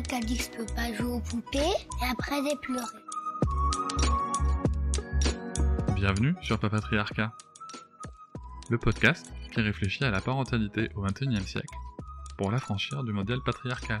Dit pas jouer aux poupées et après. Bienvenue sur Papatriarcat, le podcast qui réfléchit à la parentalité au XXIe siècle pour l'affranchir du modèle patriarcal.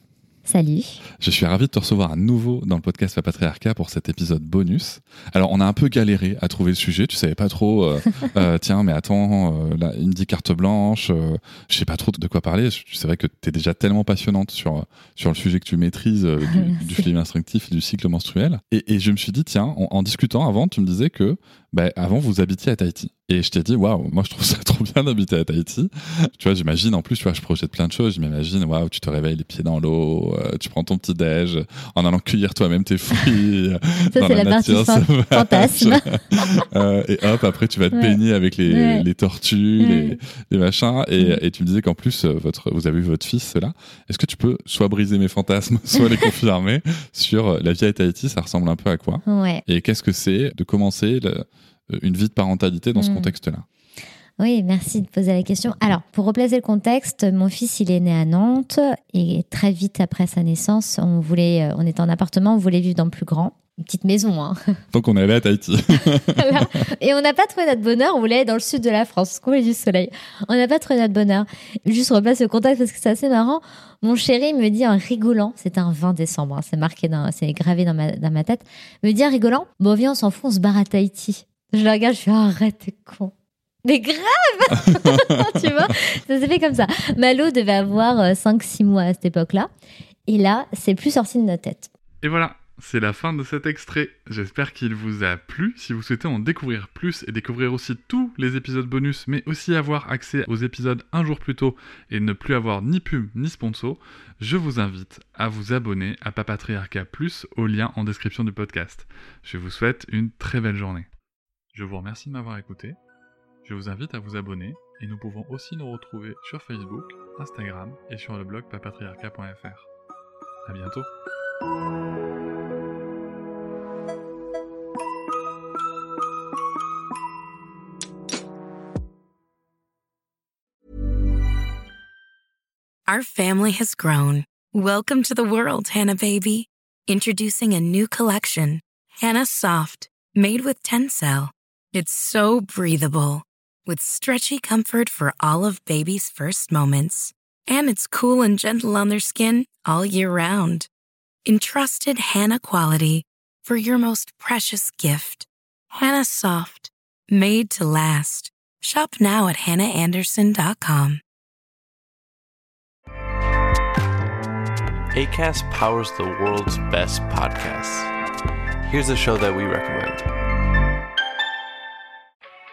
Salut. Je suis ravi de te recevoir à nouveau dans le podcast Patriarcat pour cet épisode bonus. Alors, on a un peu galéré à trouver le sujet. Tu savais pas trop, euh, euh, tiens, mais attends, euh, là, il me dit carte blanche. Euh, je sais pas trop de quoi parler. C'est vrai que tu es déjà tellement passionnante sur, sur le sujet que tu maîtrises du, du film instructif et du cycle menstruel. Et, et, je me suis dit, tiens, en, en discutant avant, tu me disais que bah, avant vous habitiez à Tahiti. Et je t'ai dit, waouh, moi je trouve ça trop bien d'habiter à Tahiti. Tu vois, j'imagine, en plus, tu vois, je projette plein de choses. Je m'imagine, waouh, tu te réveilles les pieds dans l'eau, euh, tu prends ton petit déj en allant cueillir toi-même tes fruits. ça, c'est la, la partie fantasme. euh, et hop, après, tu vas te ouais. baigner avec les, ouais. les tortues, ouais. les, les, machins. Et, et, tu me disais qu'en plus, euh, votre, vous avez vu votre fils là. Est-ce que tu peux soit briser mes fantasmes, soit les confirmer sur la vie à Tahiti Ça ressemble un peu à quoi? Et qu'est-ce que c'est de commencer le, une vie de parentalité dans ce Mm. contexte-là Oui, merci de poser la question. Alors, pour replacer le contexte, mon fils, il est né à Nantes et très vite après sa naissance, on voulait, euh, on était en appartement, on voulait vivre dans le plus grand. Une petite maison. Hein. Donc on est allé à Tahiti. voilà. Et on n'a pas trouvé notre bonheur, on voulait aller dans le sud de la France, qu'on voulait du soleil. On n'a pas trouvé notre bonheur. Juste replace le contexte parce que c'est assez marrant. Mon chéri me dit en rigolant, c'était un 20 décembre, hein, c'est marqué, c'est gravé dans ma, dans ma tête, me dit en rigolant, bon viens on s'en fout, on se barre à Tahiti. Je le regarde, je fais oh, arrête, t'es con. Mais grave Tu vois Ça s'est fait comme ça. Malo devait avoir 5-6 mois à cette époque-là. Et là, c'est plus sorti de notre tête. Et voilà, c'est la fin de cet extrait. J'espère qu'il vous a plu. Si vous souhaitez en découvrir plus et découvrir aussi tous les épisodes bonus, mais aussi avoir accès aux épisodes un jour plus tôt et ne plus avoir ni pub ni sponsor, je vous invite à vous abonner à Papatriarcat Plus au lien en description du podcast. Je vous souhaite une très belle journée. Je vous remercie de m'avoir écouté. Je vous invite à vous abonner et nous pouvons aussi nous retrouver sur Facebook, Instagram et sur le blog papatriarca.fr. À bientôt. Our family has grown. Welcome to the world, Hannah baby. Introducing a new collection, Hannah Soft, made with Tencel. It's so breathable, with stretchy comfort for all of baby's first moments. And it's cool and gentle on their skin all year round. Entrusted Hannah quality for your most precious gift. Hannah Soft, made to last. Shop now at hannahanderson.com. ACAST powers the world's best podcasts. Here's a show that we recommend.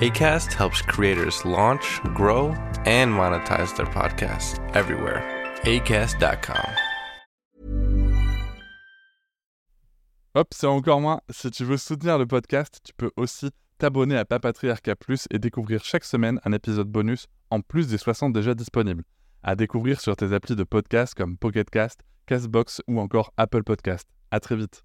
ACAST helps creators launch, grow, and monetize their podcasts everywhere. ACAST.com. Hop, c'est encore moins. Si tu veux soutenir le podcast, tu peux aussi t'abonner à Papatriarca Plus et découvrir chaque semaine un épisode bonus en plus des 60 déjà disponibles. À découvrir sur tes applis de podcast comme Pocketcast, Castbox ou encore Apple Podcast. À très vite.